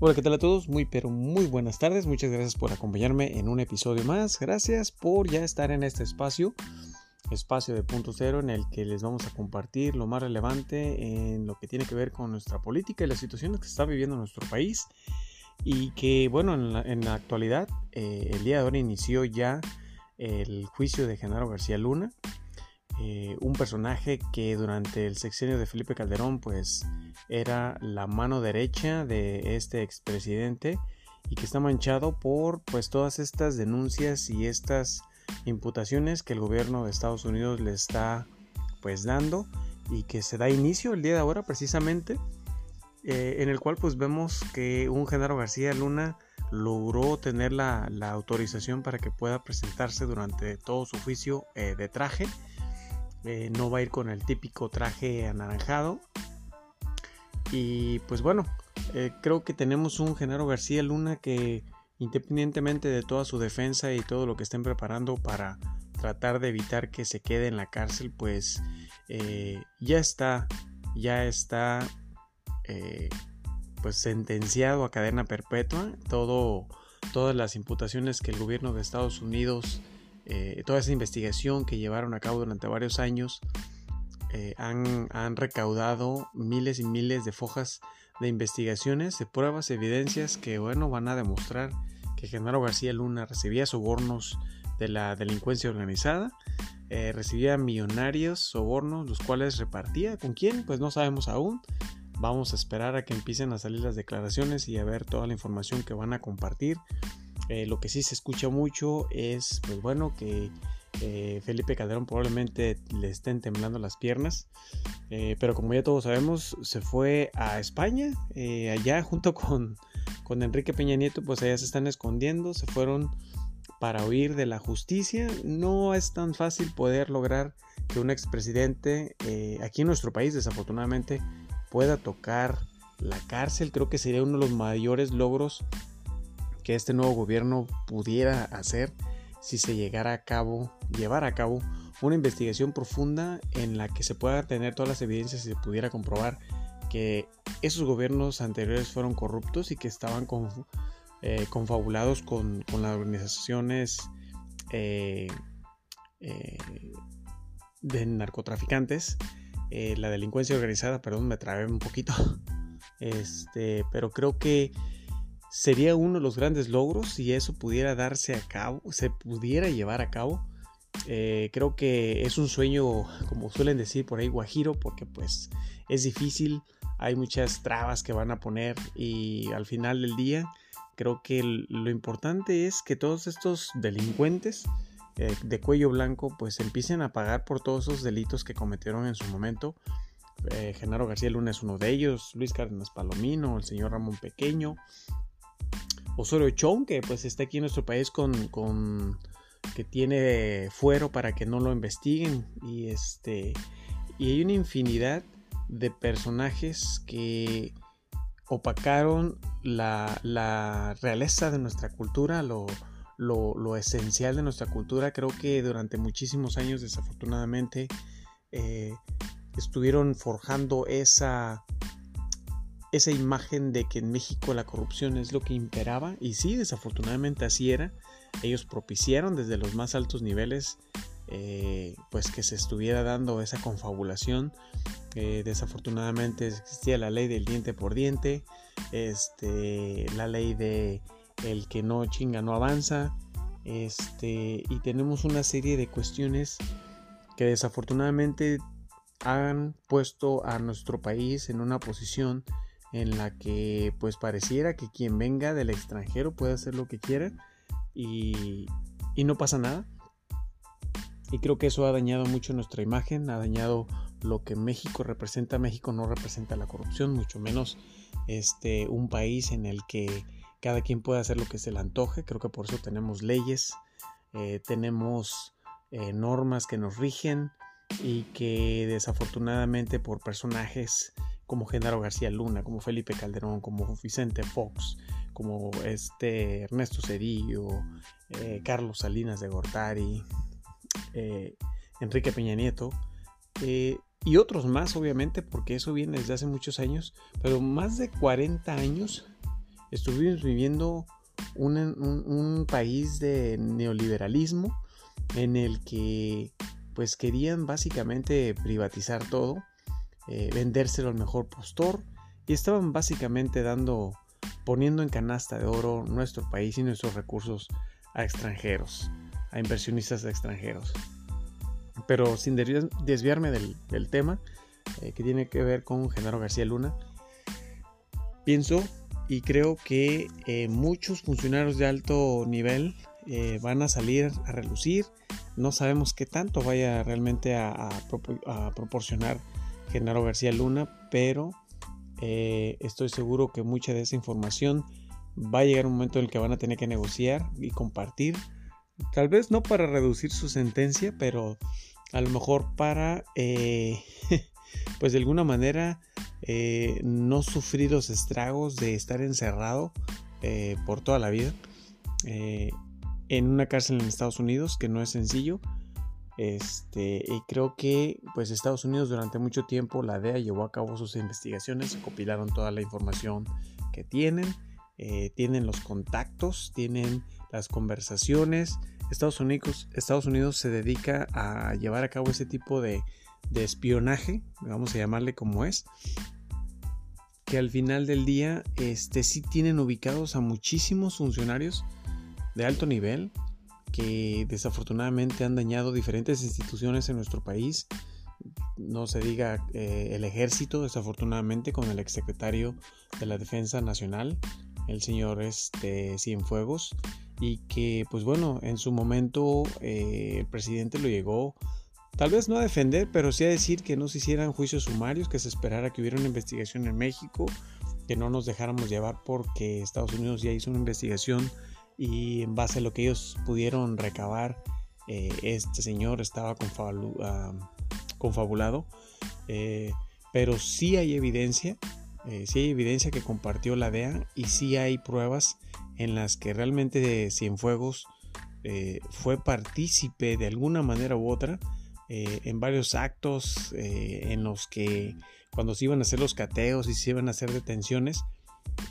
Hola, ¿qué tal a todos? Muy, pero muy buenas tardes. Muchas gracias por acompañarme en un episodio más. Gracias por ya estar en este espacio, espacio de punto cero, en el que les vamos a compartir lo más relevante en lo que tiene que ver con nuestra política y las situaciones que está viviendo nuestro país. Y que, bueno, en la, actualidad, eh, el día de hoy inició ya el juicio de Genaro García Luna, eh, un personaje que durante el sexenio de Felipe Calderón, pues era la mano derecha de este expresidente y que está manchado por pues todas estas denuncias y estas imputaciones que el gobierno de Estados Unidos le está pues dando y que se da inicio el día de ahora precisamente eh, en el cual pues vemos que un Genaro García Luna logró tener la, autorización para que pueda presentarse durante todo su juicio eh, de traje eh, no va a ir con el típico traje anaranjado y pues bueno, eh, creo que tenemos un Genaro García Luna que independientemente de toda su defensa y todo lo que estén preparando para tratar de evitar que se quede en la cárcel, pues eh, ya está, ya está pues sentenciado a cadena perpetua. Todas las imputaciones que el gobierno de Estados Unidos, toda esa investigación que llevaron a cabo durante varios años, eh, han, recaudado miles y miles de fojas de investigaciones, de pruebas, evidencias que bueno van a demostrar que Genaro García Luna recibía sobornos de la delincuencia organizada, eh, recibía millonarios sobornos, los cuales repartía. ¿Con quién? Pues no sabemos aún. Vamos a esperar a que empiecen a salir las declaraciones y a ver toda la información que van a compartir. Eh, lo que sí se escucha mucho es, pues bueno, que eh, Felipe Calderón probablemente le estén temblando las piernas. Eh, pero como ya todos sabemos, se fue a España. Allá junto con, con, Enrique Peña Nieto, pues allá se están escondiendo. Se fueron para huir de la justicia. No es tan fácil poder lograr que un expresidente aquí en nuestro país, desafortunadamente, pueda tocar la cárcel. Creo que sería uno de los mayores logros que este nuevo gobierno pudiera hacer si se llegara a cabo, llevar a cabo una investigación profunda en la que se pueda tener todas las evidencias y se pudiera comprobar que esos gobiernos anteriores fueron corruptos y que estaban eh, confabulados con, las organizaciones eh, eh, de narcotraficantes, la delincuencia organizada, perdón, me trabé un poquito, este, pero creo que sería uno de los grandes logros si eso pudiera darse a cabo, se pudiera llevar a cabo. Eh, creo que es un sueño, como suelen decir por ahí, guajiro, porque pues es difícil, hay muchas trabas que van a poner y al final del día creo que lo importante es que todos estos delincuentes eh, de cuello blanco pues empiecen a pagar por todos esos delitos que cometieron en su momento. Eh, Genaro García Luna es uno de ellos, Luis Cárdenas Palomino, el señor Ramón Pequeño, Osorio Chong, que pues está aquí en nuestro país con, con que tiene fuero para que no lo investiguen y este y hay una infinidad de personajes que opacaron la, la realeza de nuestra cultura, lo, lo, lo, esencial de nuestra cultura. Creo que durante muchísimos años, desafortunadamente, eh, estuvieron forjando esa, esa imagen de que en México la corrupción es lo que imperaba, y sí, desafortunadamente así era, ellos propiciaron desde los más altos niveles eh, pues que se estuviera dando esa confabulación. Eh, desafortunadamente existía la ley del diente por diente, este, la ley de el que no chinga no avanza, este, y tenemos una serie de cuestiones que desafortunadamente han puesto a nuestro país en una posición en la que pues pareciera que quien venga del extranjero puede hacer lo que quiera y, no pasa nada. Y creo que eso ha dañado mucho nuestra imagen, ha dañado lo que México representa. México no representa la corrupción, mucho menos este, un país en el que cada quien puede hacer lo que se le antoje. Creo que por eso tenemos leyes, eh, tenemos eh, normas que nos rigen y que desafortunadamente por personajes como Genaro García Luna, como Felipe Calderón, como Vicente Fox, como este Ernesto Cedillo, eh, Carlos Salinas de Gortari, eh, Enrique Peña Nieto, eh, y otros más obviamente, porque eso viene desde hace muchos años, pero más de 40 años estuvimos viviendo un, país de neoliberalismo en el que pues querían básicamente privatizar todo, eh, vendérselo al mejor postor y estaban básicamente dando, poniendo en canasta de oro nuestro país y nuestros recursos a extranjeros, a inversionistas extranjeros. Pero sin desviarme del, tema eh, que tiene que ver con Genaro García Luna, pienso y creo que eh, muchos funcionarios de alto nivel van a salir a relucir. No sabemos qué tanto vaya realmente a, proporcionar Genaro García Luna, pero eh, estoy seguro que mucha de esa información va a llegar un momento en el que van a tener que negociar y compartir. Tal vez no para reducir su sentencia, pero a lo mejor para, pues de alguna manera, eh, no sufrir los estragos de estar encerrado eh, por toda la vida eh, en una cárcel en Estados Unidos, que no es sencillo. Este, y creo que pues Estados Unidos durante mucho tiempo la DEA llevó a cabo sus investigaciones, se copilaron toda la información que tienen, tienen los contactos, tienen las conversaciones. Estados Unidos, Estados Unidos se dedica a llevar a cabo ese tipo de, de espionaje, vamos a llamarle como es, que al final del día este, sí tienen ubicados a muchísimos funcionarios de alto nivel que desafortunadamente han dañado diferentes instituciones en nuestro país. No se diga eh, el ejército, desafortunadamente, con el exsecretario de la Defensa Nacional, el señor este, Cienfuegos, y que, pues bueno, en su momento eh, el presidente lo llegó Tal vez no a defender, pero sí a decir que no se hicieran juicios sumarios, que se esperara que hubiera una investigación en México, que no nos dejáramos llevar porque Estados Unidos ya hizo una investigación y en base a lo que ellos pudieron recabar, eh, este señor estaba confabulado. Eh, pero sí hay evidencia, eh, sí hay evidencia que compartió la DEA y sí hay pruebas en las que realmente Cienfuegos fue partícipe de alguna manera u otra en varios actos en los que cuando se iban a hacer los cateos y se iban a hacer detenciones,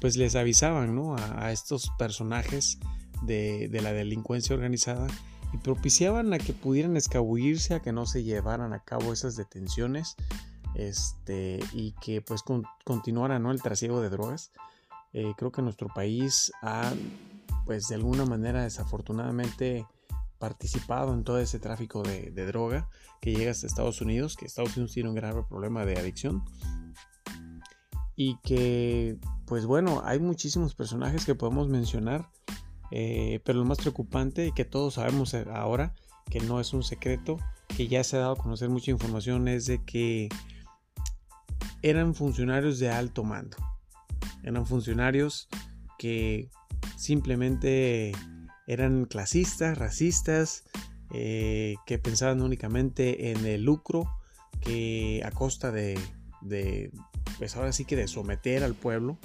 pues les avisaban a, estos personajes de, la delincuencia organizada y propiciaban a que pudieran escabullirse, a que no se llevaran a cabo esas detenciones este, y que pues continuara ¿no? el trasiego de drogas. Eh, creo que nuestro país ha pues de alguna manera desafortunadamente participado en todo ese tráfico de, droga que llega hasta Estados Unidos, que Estados Unidos tiene un grave problema de adicción. Y que, pues bueno, hay muchísimos personajes que podemos mencionar, eh, pero lo más preocupante y que todos sabemos ahora, que no es un secreto, que ya se ha dado a conocer mucha información, es de que eran funcionarios de alto mando. Eran funcionarios que simplemente eran clasistas, racistas, eh, que pensaban únicamente en el lucro, que a costa de, de, pues ahora sí que de someter al pueblo,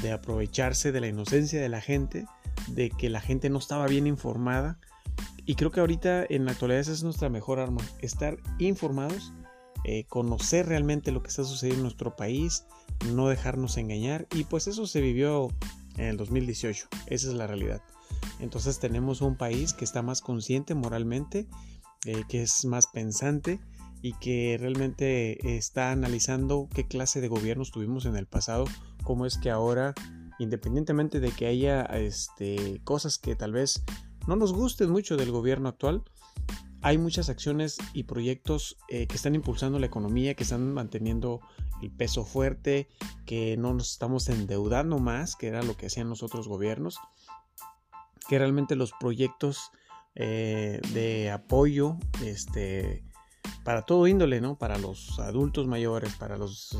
de aprovecharse de la inocencia de la gente, de que la gente no estaba bien informada. Y creo que ahorita en la actualidad esa es nuestra mejor arma, estar informados, eh, conocer realmente lo que está sucediendo en nuestro país, no dejarnos engañar. Y pues eso se vivió en el 2018, esa es la realidad. Entonces tenemos un país que está más consciente moralmente, eh, que es más pensante y que realmente está analizando qué clase de gobiernos tuvimos en el pasado, cómo es que ahora, independientemente de que haya este, cosas que tal vez no nos gusten mucho del gobierno actual, hay muchas acciones y proyectos eh, que están impulsando la economía, que están manteniendo el peso fuerte, que no nos estamos endeudando más, que era lo que hacían los otros gobiernos que realmente los proyectos eh, de apoyo este, para todo índole, ¿no? Para los adultos mayores, para los,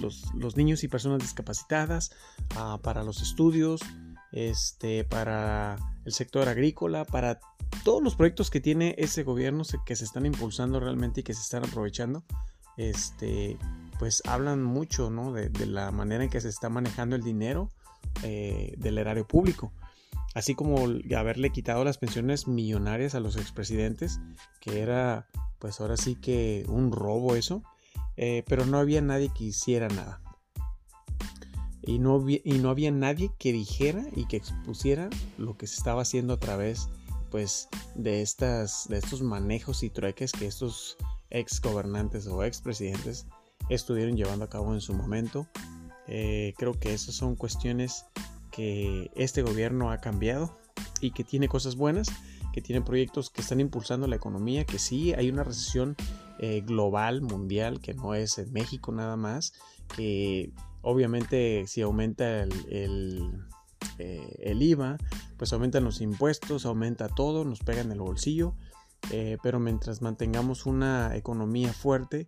los, niños y personas discapacitadas, ah, para los estudios, este, para el sector agrícola, para todos los proyectos que tiene ese gobierno que se están impulsando realmente y que se están aprovechando, este, pues hablan mucho, ¿no? De, la manera en que se está manejando el dinero eh, del erario público así como haberle quitado las pensiones millonarias a los expresidentes, que era pues ahora sí que un robo eso, eh, pero no había nadie que hiciera nada. y no, y no había nadie que dijera y que expusiera lo que se estaba haciendo a través pues de, estas, de estos manejos y trueques que estos ex gobernantes o ex presidentes estuvieron llevando a cabo en su momento. Eh, creo que esas son cuestiones que este gobierno ha cambiado y que tiene cosas buenas, que tiene proyectos que están impulsando la economía, que sí hay una recesión eh, global, mundial, que no es en México nada más, que obviamente si aumenta el, eh, IVA, pues aumentan los impuestos, aumenta todo, nos pega en el bolsillo, pero mientras mantengamos una economía fuerte,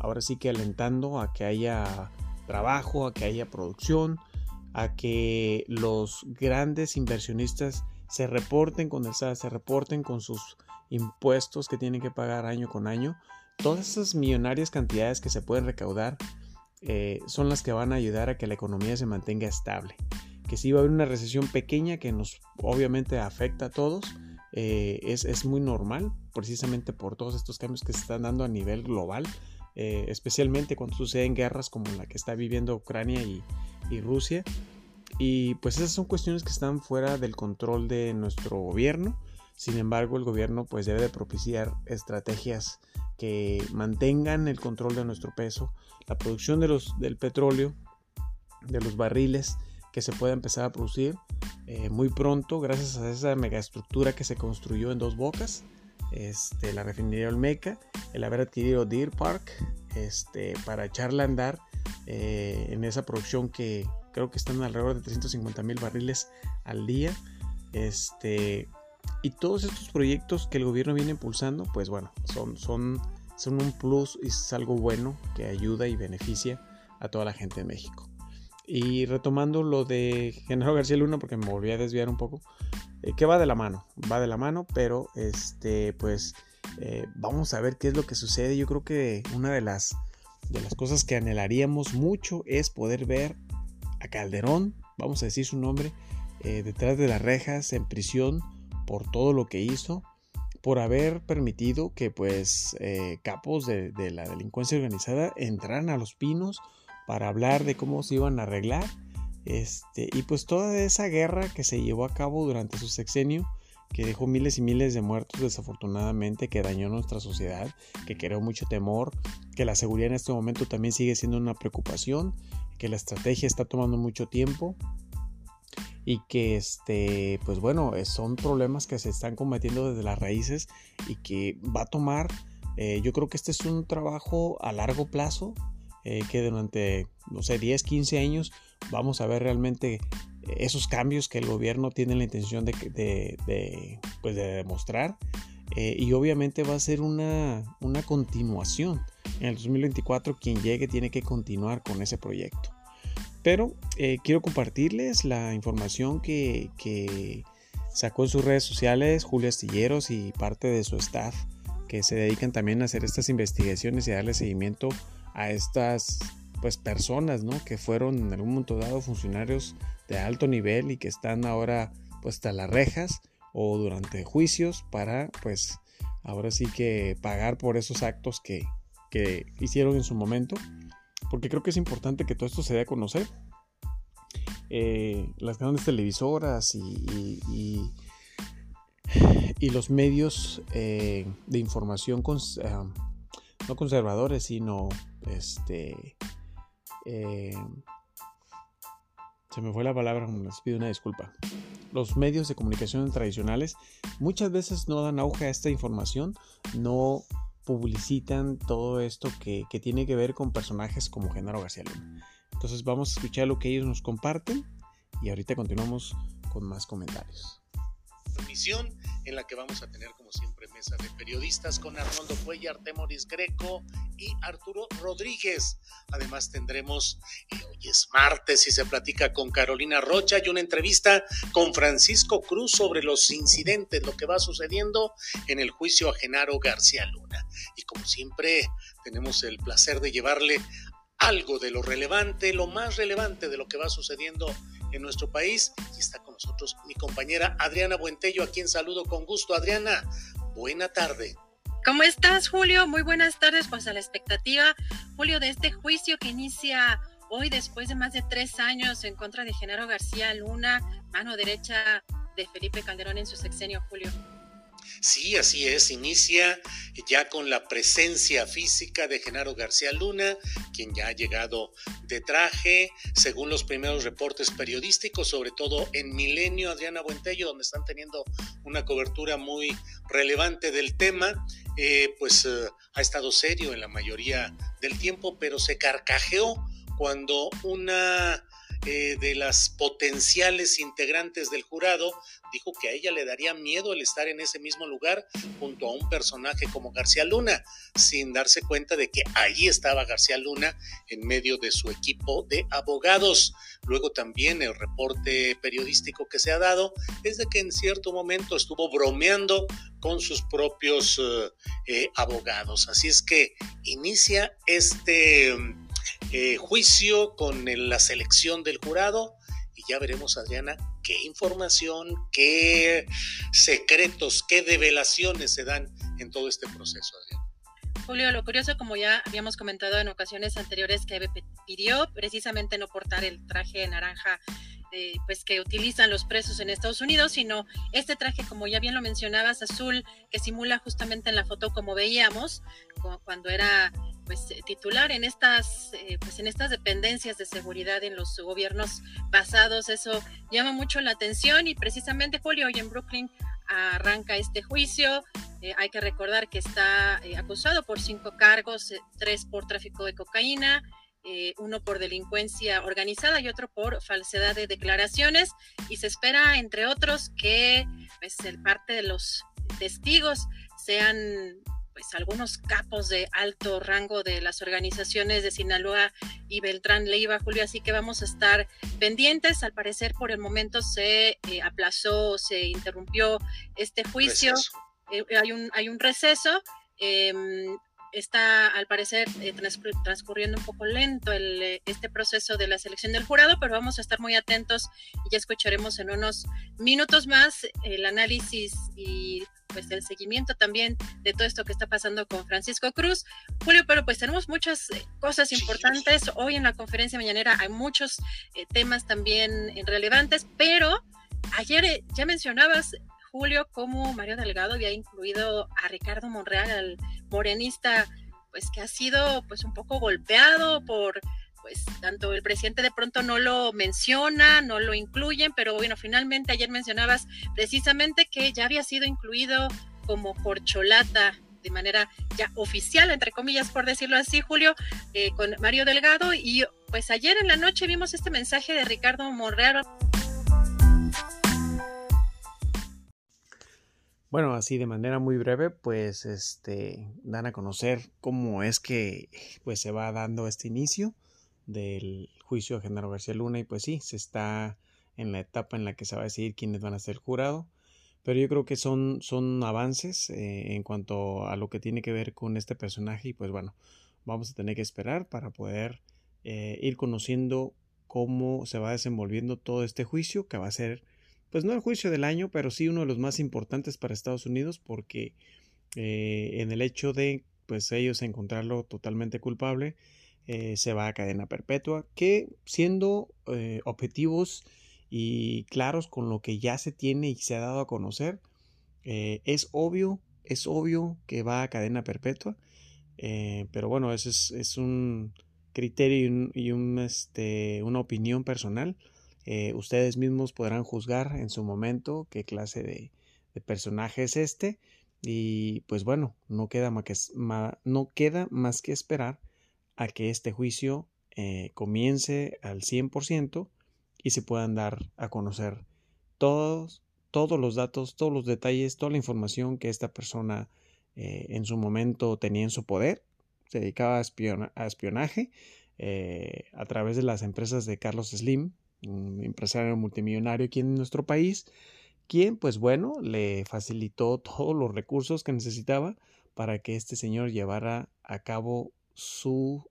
ahora sí que alentando a que haya trabajo, a que haya producción, a que los grandes inversionistas se reporten con el SAT, se reporten con sus impuestos que tienen que pagar año con año. Todas esas millonarias cantidades que se pueden recaudar eh, son las que van a ayudar a que la economía se mantenga estable. Que si va a haber una recesión pequeña que nos obviamente afecta a todos, eh, es, es, muy normal, precisamente por todos estos cambios que se están dando a nivel global. Eh, especialmente cuando suceden guerras como la que está viviendo Ucrania y, Rusia. Y pues esas son cuestiones que están fuera del control de nuestro gobierno. Sin embargo, el gobierno pues debe de propiciar estrategias que mantengan el control de nuestro peso, la producción de los, del petróleo, de los barriles que se pueda empezar a producir eh, muy pronto gracias a esa megaestructura que se construyó en dos bocas este, la refinería Olmeca, el haber adquirido Deer Park este, para echarla a andar eh, en esa producción que creo que están alrededor de 350 mil barriles al día. Este, y todos estos proyectos que el gobierno viene impulsando, pues bueno, son, son, son un plus y es algo bueno que ayuda y beneficia a toda la gente de México. Y retomando lo de Genaro García Luna, porque me volví a desviar un poco, eh, que va de la mano, va de la mano, pero este, pues eh, vamos a ver qué es lo que sucede. Yo creo que una de las, de las cosas que anhelaríamos mucho es poder ver a Calderón, vamos a decir su nombre, eh, detrás de las rejas, en prisión, por todo lo que hizo, por haber permitido que pues capos de, de la delincuencia organizada entraran a los pinos para hablar de cómo se iban a arreglar este, y pues toda esa guerra que se llevó a cabo durante su sexenio, que dejó miles y miles de muertos desafortunadamente, que dañó nuestra sociedad, que creó mucho temor, que la seguridad en este momento también sigue siendo una preocupación, que la estrategia está tomando mucho tiempo y que este, pues bueno, son problemas que se están combatiendo desde las raíces y que va a tomar, eh, yo creo que este es un trabajo a largo plazo, eh, que durante, no sé, 10, 15 años vamos a ver realmente esos cambios que el gobierno tiene la intención de, pues de demostrar. Eh, y obviamente va a ser una, una, continuación. En el 2024 quien llegue tiene que continuar con ese proyecto. Pero eh, quiero compartirles la información que, que, sacó en sus redes sociales Julio Astilleros y parte de su staff que se dedican también a hacer estas investigaciones y darle seguimiento a estas pues personas, ¿no? Que fueron en algún momento dado funcionarios de alto nivel y que están ahora pues a las rejas o durante juicios para pues ahora sí que pagar por esos actos que, que hicieron en su momento. Porque creo que es importante que todo esto se dé a conocer. Eh, las grandes televisoras y, y, los medios eh, de información eh, no conservadores, sino este... Eh, se me fue la palabra, les pido una disculpa. Los medios de comunicación tradicionales muchas veces no dan auge a esta información, no publicitan todo esto que, tiene que ver con personajes como Genaro García Luna. Entonces vamos a escuchar lo que ellos nos comparten y ahorita continuamos con más comentarios. En la que vamos a tener como siempre mesa de periodistas con Arnoldo Cuellar, Temoris Greco y Arturo Rodríguez. Además tendremos, hoy es martes y se platica con Carolina Rocha y una entrevista con Francisco Cruz sobre los incidentes, lo que va sucediendo en el juicio a Genaro García Luna. Y como siempre tenemos el placer de llevarle algo de lo relevante, lo más relevante de lo que va sucediendo en nuestro país. Y está con nosotros mi compañera Adriana Buentello, a quien saludo con gusto. Adriana, buena tarde. ¿Cómo estás, Julio? Muy buenas tardes, pues a la expectativa, Julio, de este juicio que inicia hoy después de más de tres años en contra de Genaro García Luna, mano derecha de Felipe Calderón en su sexenio, Julio. Sí, así es. Inicia ya con la presencia física de Genaro García Luna, quien ya ha llegado de traje, según los primeros reportes periodísticos, sobre todo en Milenio, Adriana Buentello, donde están teniendo una cobertura muy relevante del tema. Eh, pues eh, ha estado serio en la mayoría del tiempo, pero se carcajeó cuando una eh, de las potenciales integrantes del jurado dijo que a ella le daría miedo el estar en ese mismo lugar junto a un personaje como García Luna, sin darse cuenta de que allí estaba García Luna en medio de su equipo de abogados. Luego también el reporte periodístico que se ha dado es de que en cierto momento estuvo bromeando con sus propios eh, eh, abogados. Así es que inicia este eh, juicio con la selección del jurado y ya veremos, Adriana, qué información, qué secretos, qué develaciones se dan en todo este proceso, Adriana. Julio, lo curioso, como ya habíamos comentado en ocasiones anteriores, que pidió precisamente no portar el traje naranja eh, pues que utilizan los presos en Estados Unidos, sino este traje, como ya bien lo mencionabas, azul, que simula justamente en la foto como veíamos, cuando era pues eh, titular en estas eh, pues en estas dependencias de seguridad en los gobiernos pasados. Eso llama mucho la atención y precisamente Julio hoy en Brooklyn arranca este juicio. Eh, hay que recordar que está acusado por cinco cargos tres por tráfico de cocaína uno por delincuencia organizada y otro por falsedad de declaraciones. Y se espera entre otros que pues el parte de los testigos sean pues algunos capos de alto rango de las organizaciones de Sinaloa y Beltrán Leiva, Julio, así que vamos a estar pendientes. Al parecer, por el momento se eh, aplazó, se interrumpió este juicio. Eh, hay, un, hay un receso. Em, está al parecer eh, transcurriendo un poco lento el, este proceso de la selección del jurado, pero vamos a estar muy atentos y ya escucharemos en unos minutos más el análisis y pues el seguimiento también de todo esto que está pasando con Francisco Cruz. Julio, pero pues tenemos muchas eh, cosas importantes. Hoy en la conferencia mañanera hay muchos eh, temas también relevantes, pero ayer eh, ya mencionabas Julio, cómo Mario Delgado había incluido a Ricardo Monreal, al morenista, pues que ha sido pues un poco golpeado por pues tanto el presidente de pronto no lo menciona, no lo incluyen, pero bueno, finalmente ayer mencionabas precisamente que ya había sido incluido como corcholata de manera ya oficial, entre comillas, por decirlo así, Julio, eh, con Mario Delgado. Y pues ayer en la noche vimos este mensaje de Ricardo Monreal. Bueno, así de manera muy breve, pues este dan a conocer cómo es que pues se va dando este inicio del juicio de Genaro García Luna y pues sí, se está en la etapa en la que se va a decidir quiénes van a ser el jurado, pero yo creo que son, son avances eh, en cuanto a lo que tiene que ver con este personaje y pues bueno, vamos a tener que esperar para poder eh, ir conociendo cómo se va desenvolviendo todo este juicio que va a ser pues no el juicio del año, pero sí uno de los más importantes para Estados Unidos porque eh, en el hecho de pues ellos encontrarlo totalmente culpable, eh, se va a cadena perpetua, que siendo eh, objetivos y claros con lo que ya se tiene y se ha dado a conocer, es obvio, es obvio que va a cadena perpetua, pero bueno, ese es, un criterio y, un, este, una opinión personal. Ustedes mismos podrán juzgar en su momento qué clase de, personaje es este. Y pues bueno, no queda, más que, no queda más que esperar a que este juicio eh, comience al 100% y se puedan dar a conocer todos, todos los datos, todos los detalles, toda la información que esta persona eh, en su momento tenía en su poder, se dedicaba a, espionaje eh, a través de las empresas de Carlos Slim, un empresario multimillonario aquí en nuestro país, quien pues bueno le facilitó todos los recursos que necesitaba para que este señor llevara a cabo su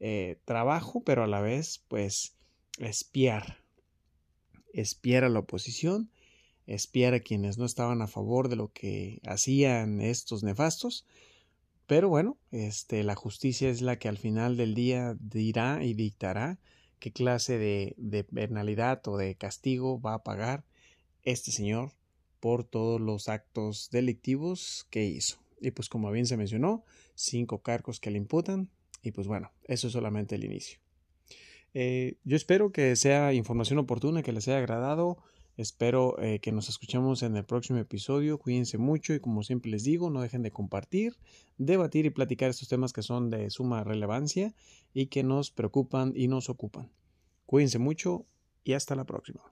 eh, trabajo, pero a la vez, pues, espiar. Espiar a la oposición, espiar a quienes no estaban a favor de lo que hacían estos nefastos. pero bueno, este, la justicia es la que al final del día dirá y dictará qué clase de, penalidad o de castigo va a pagar este señor por todos los actos delictivos que hizo. Y pues como bien se mencionó, cinco cargos que le imputan. Y pues bueno, eso es solamente el inicio. Eh, yo espero que sea información oportuna, que les haya agradado. Espero eh, que nos escuchemos en el próximo episodio. Cuídense mucho y como siempre les digo, no dejen de compartir, debatir y platicar estos temas que son de suma relevancia y que nos preocupan y nos ocupan. Cuídense mucho y hasta la próxima.